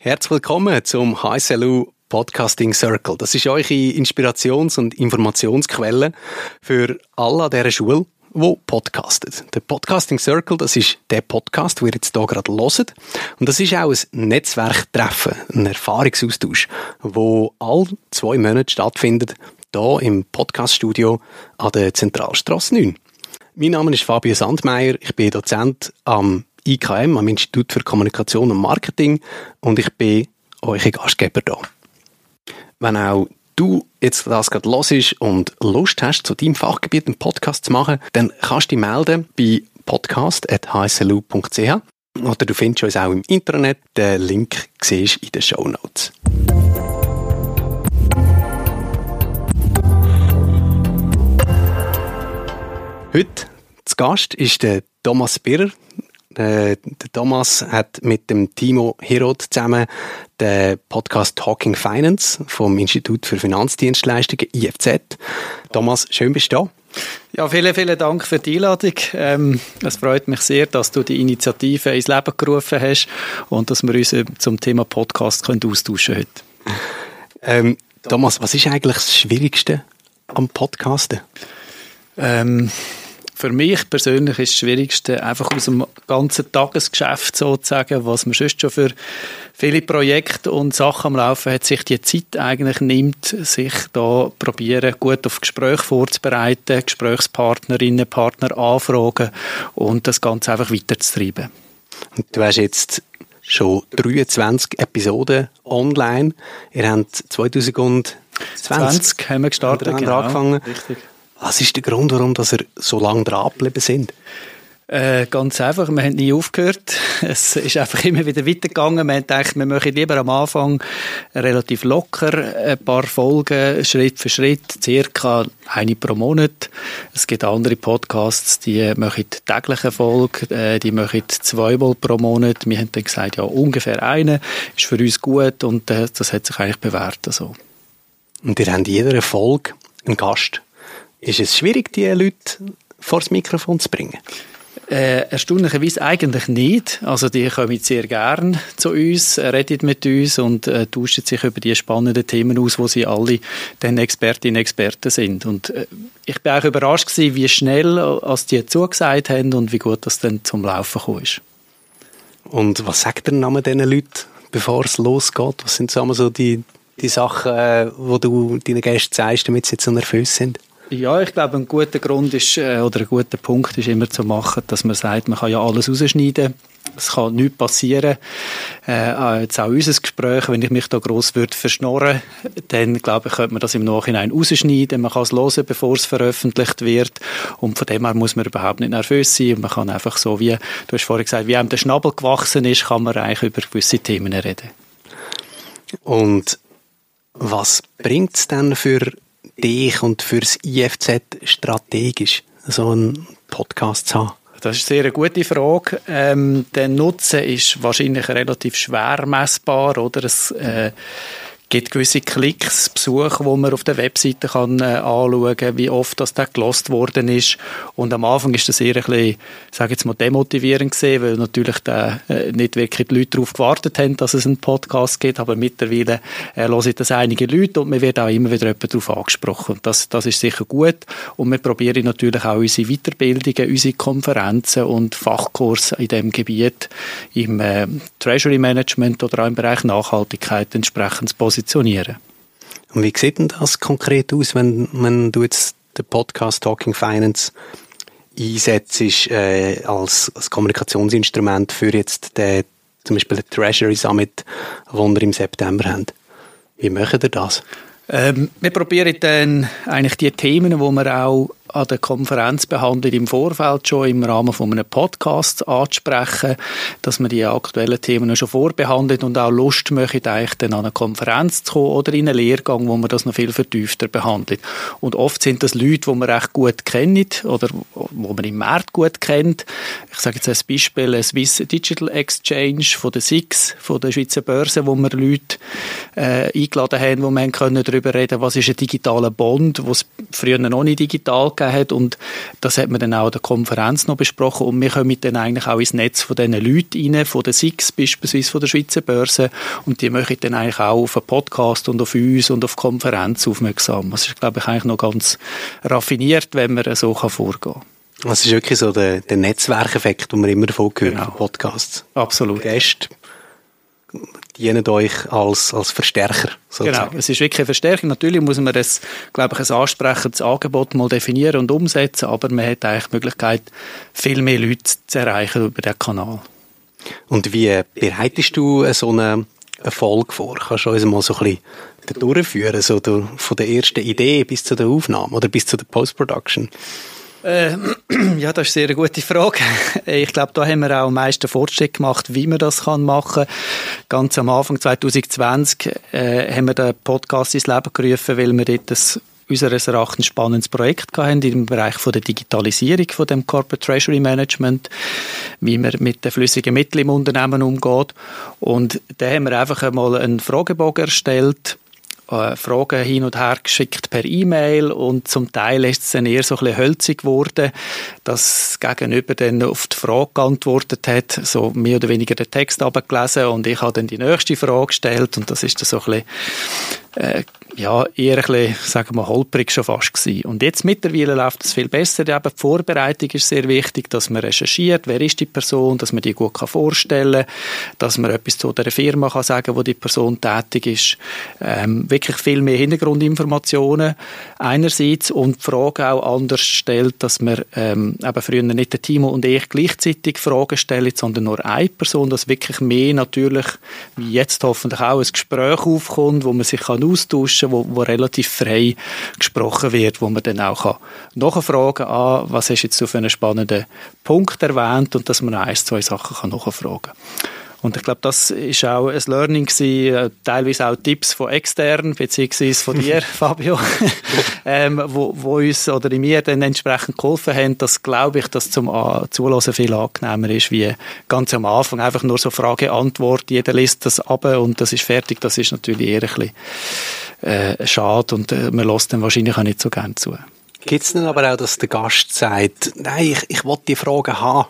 Herzlich willkommen zum HSLU Podcasting Circle. Das ist eure Inspirations- und Informationsquelle für alle an dieser Schule, die podcastet. Der Podcasting Circle, das ist der Podcast, den ihr jetzt hier gerade hört. Und das ist auch ein Netzwerktreffen, ein Erfahrungsaustausch, wo all zwei Monate stattfindet, hier im Podcaststudio an der Zentralstraße 9. Mein Name ist Fabio Sandmeier, ich bin Dozent am IKM, am Institut für Kommunikation und Marketing und ich bin euer Gastgeber da. Wenn auch du jetzt das gerade hörst und Lust hast, zu deinem Fachgebiet einen Podcast zu machen, dann kannst du dich melden bei podcast.hslu.ch oder du findest uns auch im Internet. Den Link siehst du in den Show Notes. Heute zu Gast ist der Thomas Birrer. Äh, der Thomas hat mit dem Timo Hirod zusammen den Podcast Talking Finance vom Institut für Finanzdienstleistungen IFZ. Thomas, schön bist du da. Ja, vielen, vielen Dank für die Einladung. Ähm, es freut mich sehr, dass du die Initiative ins Leben gerufen hast und dass wir uns zum Thema Podcast können austauschen heute. Ähm, Thomas, was ist eigentlich das Schwierigste am Podcasten? Ähm, für mich persönlich ist das Schwierigste einfach aus dem ganzen Tagesgeschäft sozusagen, was man sonst schon für viele Projekte und Sachen am Laufen hat, sich die Zeit eigentlich nimmt, sich da probieren, gut auf Gespräche vorzubereiten, Gesprächspartnerinnen, Partner anfragen und das Ganze einfach weiterzutreiben. Und du hast jetzt schon 23 Episoden online. Ihr habt 2020 20 haben wir gestartet, genau, angefangen. Richtig. Was ist der Grund, warum dass ihr so lange dran geblieben sind? Äh, ganz einfach, wir haben nie aufgehört. Es ist einfach immer wieder weitergegangen. Wir haben gedacht, wir möchten lieber am Anfang relativ locker ein paar Folgen, Schritt für Schritt, circa eine pro Monat. Es gibt andere Podcasts, die machen tägliche Folge, äh, die machen zweimal pro Monat. Wir haben dann gesagt, ja, ungefähr eine ist für uns gut und äh, das hat sich eigentlich bewährt. Also. Und ihr habt in jeder Folge einen Gast. Ist es schwierig, die Leute vor das Mikrofon zu bringen? Äh, erstaunlicherweise eigentlich nicht. Also die kommen sehr gern zu uns, reden mit uns und äh, tauschen sich über die spannenden Themen aus, wo sie alle dann Expertinnen und Experten sind. Und äh, ich bin auch überrascht gewesen, wie schnell als die zugesagt haben und wie gut das dann zum Laufen gekommen ist. Und was sagt der Name diesen Leuten, bevor es losgeht? Was sind so die, die Sachen, äh, wo du deinen Gästen sagst, damit sie so nervös sind? Ja, ich glaube, ein guter Grund ist, äh, oder ein guter Punkt ist immer zu machen, dass man sagt, man kann ja alles rausschneiden. Es kann nichts passieren. Äh, jetzt auch unser Gespräch, wenn ich mich da gross würde verschnorren, dann glaube ich, könnte man das im Nachhinein rausschneiden. Man kann es hören, bevor es veröffentlicht wird. Und von dem her muss man überhaupt nicht nervös sein. Und man kann einfach so, wie du hast vorhin gesagt, wie einem der Schnabel gewachsen ist, kann man eigentlich über gewisse Themen reden. Und was bringt es denn für dich und fürs IFZ strategisch, so einen Podcast zu haben? Das ist eine sehr gute Frage. Ähm, der Nutzen ist wahrscheinlich relativ schwer messbar, oder? Es, äh, gibt gewisse Klicks, Besuche, wo man auf der Webseite kann äh, anschauen kann, wie oft das da gelost worden ist. Und am Anfang ist das eher ein bisschen, sage jetzt mal, demotivierend gesehen, weil natürlich da äh, nicht wirklich die Leute darauf gewartet haben, dass es einen Podcast gibt, aber mittlerweile äh, hören das einige Leute und man wird auch immer wieder darauf angesprochen. Und das, das ist sicher gut. Und wir probieren natürlich auch unsere Weiterbildungen, unsere Konferenzen und Fachkurse in dem Gebiet im äh, Treasury Management oder auch im Bereich Nachhaltigkeit entsprechend zu positionieren. Und wie sieht denn das konkret aus, wenn, wenn du jetzt den Podcast Talking Finance einsetzt äh, als, als Kommunikationsinstrument für jetzt den, zum Beispiel den Treasury Summit, den wir im September haben? Wie machen ihr das? Ähm, wir probieren dann eigentlich die Themen, die wir auch an der Konferenz behandelt, im Vorfeld schon im Rahmen von einem Podcast anzusprechen, dass man die aktuellen Themen schon vorbehandelt und auch Lust möchte, eigentlich dann an eine Konferenz zu kommen oder in einen Lehrgang, wo man das noch viel vertiefter behandelt. Und oft sind das Leute, die man recht gut kennt oder wo man im Markt gut kennt. Ich sage jetzt als Beispiel ein Swiss Digital Exchange von der SIX, von der Schweizer Börse, wo wir Leute äh, eingeladen haben, wo wir können darüber reden was ist ein digitaler Bond, was es früher noch nicht digital angegeben hat und das hat man dann auch an der Konferenz noch besprochen und wir kommen dann eigentlich auch ins Netz von diesen Leuten rein, von der SIX beispielsweise, von der Schweizer Börse und die machen dann eigentlich auch auf einen Podcast und auf uns und auf Konferenz aufmerksam. Das ist, glaube ich, eigentlich noch ganz raffiniert, wenn man so vorgehen kann. Das ist wirklich so der, der Netzwerkeffekt, den man immer davon hört, Genau. Podcasts. Absolut. Gäste dienen euch als, als Verstärker, Genau, sozusagen. es ist wirklich eine Verstärkung. Natürlich muss man das, glaube ich, ein ansprechendes Angebot mal definieren und umsetzen, aber man hat eigentlich die Möglichkeit, viel mehr Leute zu erreichen über den Kanal. Und wie bereitest du so einen Erfolg vor? Kannst du uns mal so ein bisschen durchführen, so von der ersten Idee bis zu der Aufnahme oder bis zu der Post-Production? Äh, ja, das ist eine sehr gute Frage. Ich glaube, da haben wir auch am meisten Fortschritt gemacht, wie man das machen kann. Ganz am Anfang 2020 äh, haben wir den Podcast ins Leben gerufen, weil wir dort ein unseres Erachtens spannendes Projekt hatten im Bereich der Digitalisierung von dem Corporate Treasury Management, wie man mit den flüssigen Mitteln im Unternehmen umgeht. Und da haben wir einfach einmal einen Fragebogen erstellt, äh, Fragen hin und her geschickt per E-Mail und zum Teil ist es dann eher so ein bisschen hölzig geworden, dass das Gegenüber dann auf die Frage geantwortet hat, so mehr oder weniger den Text abgelesen und ich habe dann die nächste Frage gestellt und das ist dann so ein bisschen äh, ja, eher ein bisschen, sagen wir, holprig schon fast gewesen. Und jetzt mittlerweile läuft es viel besser. Die Vorbereitung ist sehr wichtig, dass man recherchiert, wer ist die Person, dass man die gut kann vorstellen kann, dass man etwas zu der Firma kann sagen, wo die Person tätig ist. Ähm, wirklich viel mehr Hintergrundinformationen einerseits und die Frage auch anders stellt, dass man ähm, eben früher nicht der Timo und ich gleichzeitig Fragen stellen, sondern nur eine Person, dass wirklich mehr natürlich, wie jetzt hoffentlich auch, ein Gespräch aufkommt, wo man sich kann austauschen kann, wo, wo relativ frei gesprochen wird, wo man dann auch kann nachfragen kann, was hast du jetzt so für einen spannenden Punkt erwähnt und dass man ein, zwei Sachen kann nachfragen kann. Und ich glaube, das ist auch ein Learning gewesen, äh, teilweise auch Tipps von extern, beziehungsweise von dir, Fabio, ähm, wo, wo uns oder in mir dann entsprechend geholfen haben, dass, glaube ich, das zum A- Zuhören viel angenehmer ist, wie ganz am Anfang einfach nur so Frage-Antwort, jeder liest das ab und das ist fertig, das ist natürlich eher ein bisschen äh, schade und äh, man lässt dann wahrscheinlich auch nicht so gern zu. Gibt es denn aber auch, dass der Gast sagt, nein, ich, ich will die Frage haben.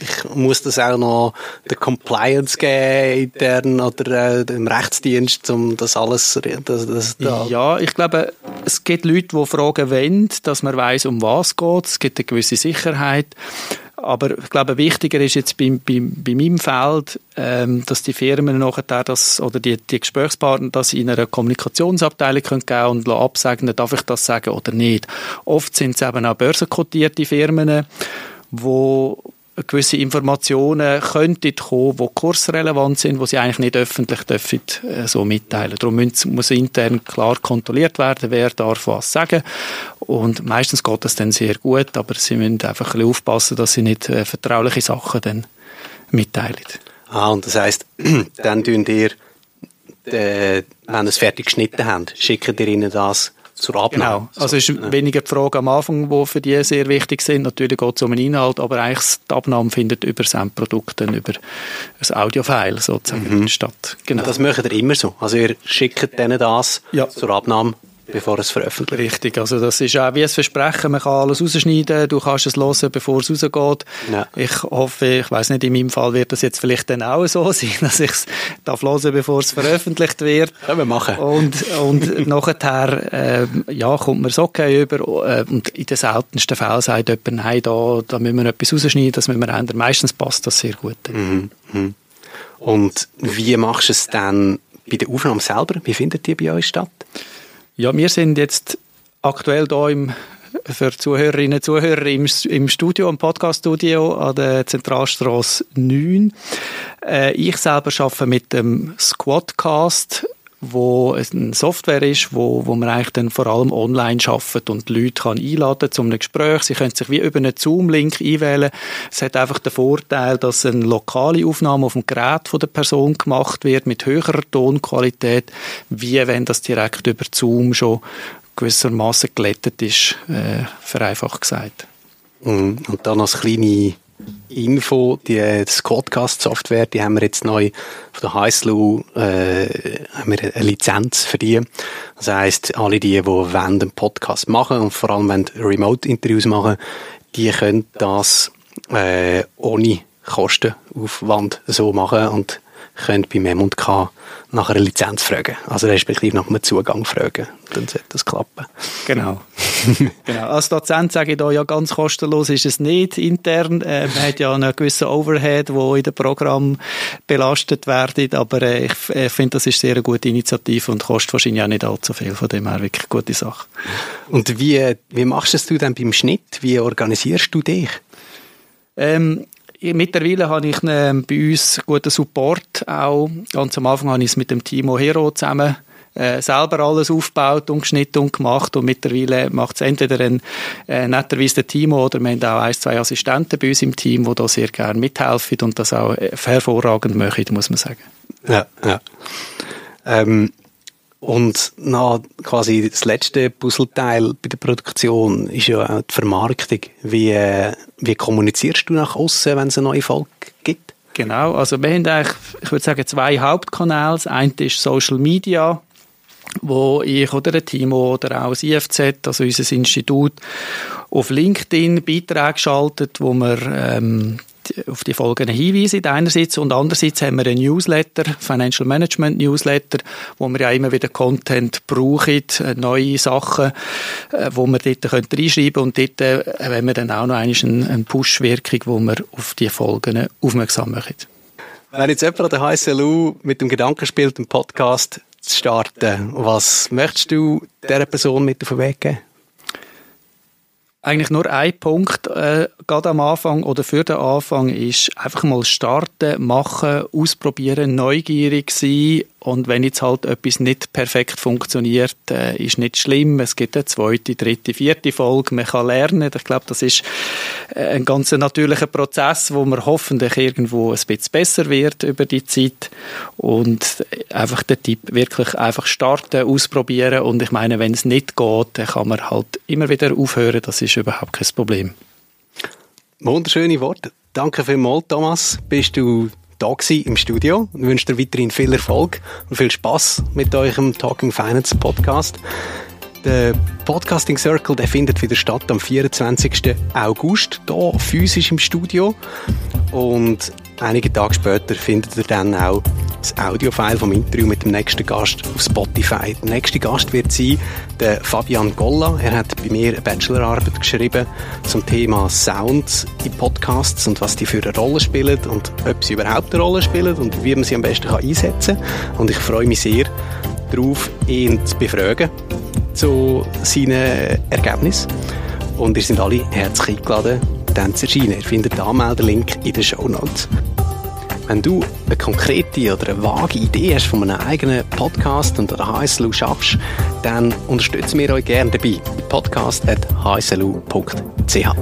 Ich muss das auch noch der Compliance geben, intern oder äh, dem Rechtsdienst, um das alles das, das da. Ja, ich glaube, es gibt Leute, die Fragen wollen, dass man weiß, um was geht. Es gibt eine gewisse Sicherheit. Aber ich glaube, wichtiger ist jetzt bei, bei, bei meinem Feld, ähm, dass die Firmen nachher das, oder die, die Gesprächspartner das in einer Kommunikationsabteilung können geben und absagen, darf ich das sagen oder nicht. Oft sind es eben auch börsenkotierte Firmen, wo gewisse Informationen könnten kommen, die kursrelevant sind, die sie eigentlich nicht öffentlich dürfen, äh, so mitteilen. Darum muss intern klar kontrolliert werden, wer darf was sagen. Und meistens geht das dann sehr gut, aber sie müssen einfach ein bisschen aufpassen, dass sie nicht äh, vertrauliche Sachen dann mitteilen. Ah, und das heisst, dann tun ihr, äh, wenn ihr es fertig geschnitten habt, schicken ihr ihnen das zur Abnahme. Genau. Also es ist weniger die Frage am Anfang, die für die sehr wichtig sind. Natürlich geht es um den Inhalt, aber eigentlich die Abnahme findet über das Endprodukt, dann über ein Audiofile sozusagen statt. Genau. Das macht ihr immer so. Also ihr schickt denen das Ja. zur Abnahme, bevor es veröffentlicht. Richtig, also das ist auch wie ein Versprechen, man kann alles rausschneiden, du kannst es hören, bevor es rausgeht. Ja. Ich hoffe, ich weiß nicht, in meinem Fall wird das jetzt vielleicht dann auch so sein, dass ich es darf hören, bevor es veröffentlicht wird. Können wir machen. Und, und nachher, äh, ja, kommt mir das okay über. Äh, und in den seltensten Fällen sagt jemand, nein, da, da müssen wir etwas rausschneiden, das müssen wir ändern. Meistens passt das sehr gut. Mhm. Mhm. Und wie machst du es dann bei der Aufnahme selber? Wie findet die bei euch statt? Ja, wir sind jetzt aktuell da im, für Zuhörerinnen und Zuhörer im, im Studio, im Podcaststudio an der Zentralstraße 9. Äh, ich selber arbeite mit dem Squadcast, wo es eine Software ist, wo, wo man eigentlich dann vor allem online arbeitet und die Leute kann einladen zu einem Gespräch. Sie können sich wie über einen Zoom-Link einwählen. Es hat einfach den Vorteil, dass eine lokale Aufnahme auf dem Gerät von der Person gemacht wird mit höherer Tonqualität, wie wenn das direkt über Zoom schon gewissermaßen glättet ist, äh, vereinfacht gesagt. Mhm. Und dann als kleine Info, die Squadcast-Software, die haben wir jetzt neu von der Heislu, äh, haben wir eine Lizenz für die. Das heisst, alle die, die wollen einen Podcast machen und vor allem Remote-Interviews machen, die können das äh, ohne Kostenaufwand so machen und können bei M&K nach einer Lizenz fragen. Also respektive nach einem Zugang fragen. Dann sollte das klappen. Genau. genau. Als Dozent sage ich da ja ganz kostenlos ist es nicht intern. Äh, man hat ja einen gewissen Overhead, wo in dem Programm belastet werden. Aber äh, ich äh, finde, das ist sehr eine gute Initiative und kostet wahrscheinlich auch nicht allzu viel. Von dem her wirklich gute Sache. Und wie, wie machst du denn beim Schnitt? Wie organisierst du dich? Ähm, Mittlerweile habe ich ähm, bei uns guten Support auch. Ganz am Anfang habe ich es mit dem Timo Hero zusammen äh, selber alles aufgebaut und geschnitten und gemacht und mittlerweile macht es entweder ein äh, netterweise der Timo oder wir haben auch ein, zwei Assistenten bei uns im Team, die da sehr gerne mithelfen und das auch äh, hervorragend machen, muss man sagen. Ja, ja. Ähm, und noch quasi das letzte Puzzleteil bei der Produktion ist ja auch die Vermarktung. Wie, äh, wie kommunizierst du nach außen, wenn es eine neue Folge gibt? Genau, also wir haben eigentlich, ich würde sagen, zwei Hauptkanäle. Das eine ist Social Media, wo ich oder ein Timo oder auch das IFZ, also unser Institut, auf LinkedIn Beiträge schaltet, wo wir ähm, auf die Folgen hinweisen einerseits und andererseits haben wir einen Newsletter, Financial Management Newsletter, wo wir ja immer wieder Content brauchen, äh, neue Sachen, äh, wo wir dort reinschreiben können und dort äh, haben wir dann auch noch eine Push-Wirkung, wo wir auf die Folgen aufmerksam machen. Wenn jetzt jemand an der HSLU mit dem Gedanken spielt, einen Podcast zu starten, was möchtest du dieser Person mit auf den Weg geben? Eigentlich nur ein Punkt, äh, gerade am Anfang oder für den Anfang, ist einfach mal starten, machen, ausprobieren, neugierig sein und wenn jetzt halt etwas nicht perfekt funktioniert, äh, ist nicht schlimm. Es gibt eine zweite, dritte, vierte Folge. Man kann lernen. Ich glaube, das ist äh, ein ganz natürlicher Prozess, wo man hoffentlich irgendwo ein bisschen besser wird über die Zeit. Und einfach der Tipp, wirklich einfach starten, ausprobieren. Und ich meine, wenn es nicht geht, dann kann man halt immer wieder aufhören. Das ist überhaupt kein Problem. Wunderschöne Worte. Danke vielmals, Thomas. Bist du da im Studio und wünsche dir weiterhin viel Erfolg und viel Spaß mit eurem Talking Finance Podcast. Der Podcasting Circle der findet wieder statt am 24. August, hier physisch im Studio. Und einige Tage später findet ihr dann auch das Audiofile vom Interview mit dem nächsten Gast auf Spotify. Der nächste Gast wird sein der Fabian Golla. Er hat bei mir eine Bachelorarbeit geschrieben zum Thema Sound in Podcasts und was die für eine Rolle spielen und ob sie überhaupt eine Rolle spielen und wie man sie am besten einsetzen kann. Und ich freue mich sehr darauf, ihn zu befragen zu seinen Ergebnissen. Und ihr sind alle herzlich eingeladen, dann zu erscheinen. Ihr findet den Anmeldelink in den Show Notes. Wenn du eine konkrete oder eine vage Idee hast von einem eigenen Podcast und an der HSLU schaffst, dann unterstützen wir euch gerne dabei. podcast.hslu.ch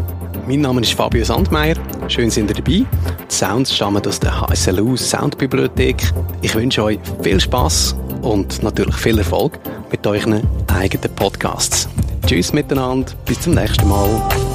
Mein Name ist Fabio Sandmeier. Schön sind ihr dabei. Die Sounds stammen aus der HSLU Soundbibliothek. Ich wünsche euch viel Spaß und natürlich viel Erfolg mit euren eigenen Podcasts. Tschüss miteinander, bis zum nächsten Mal.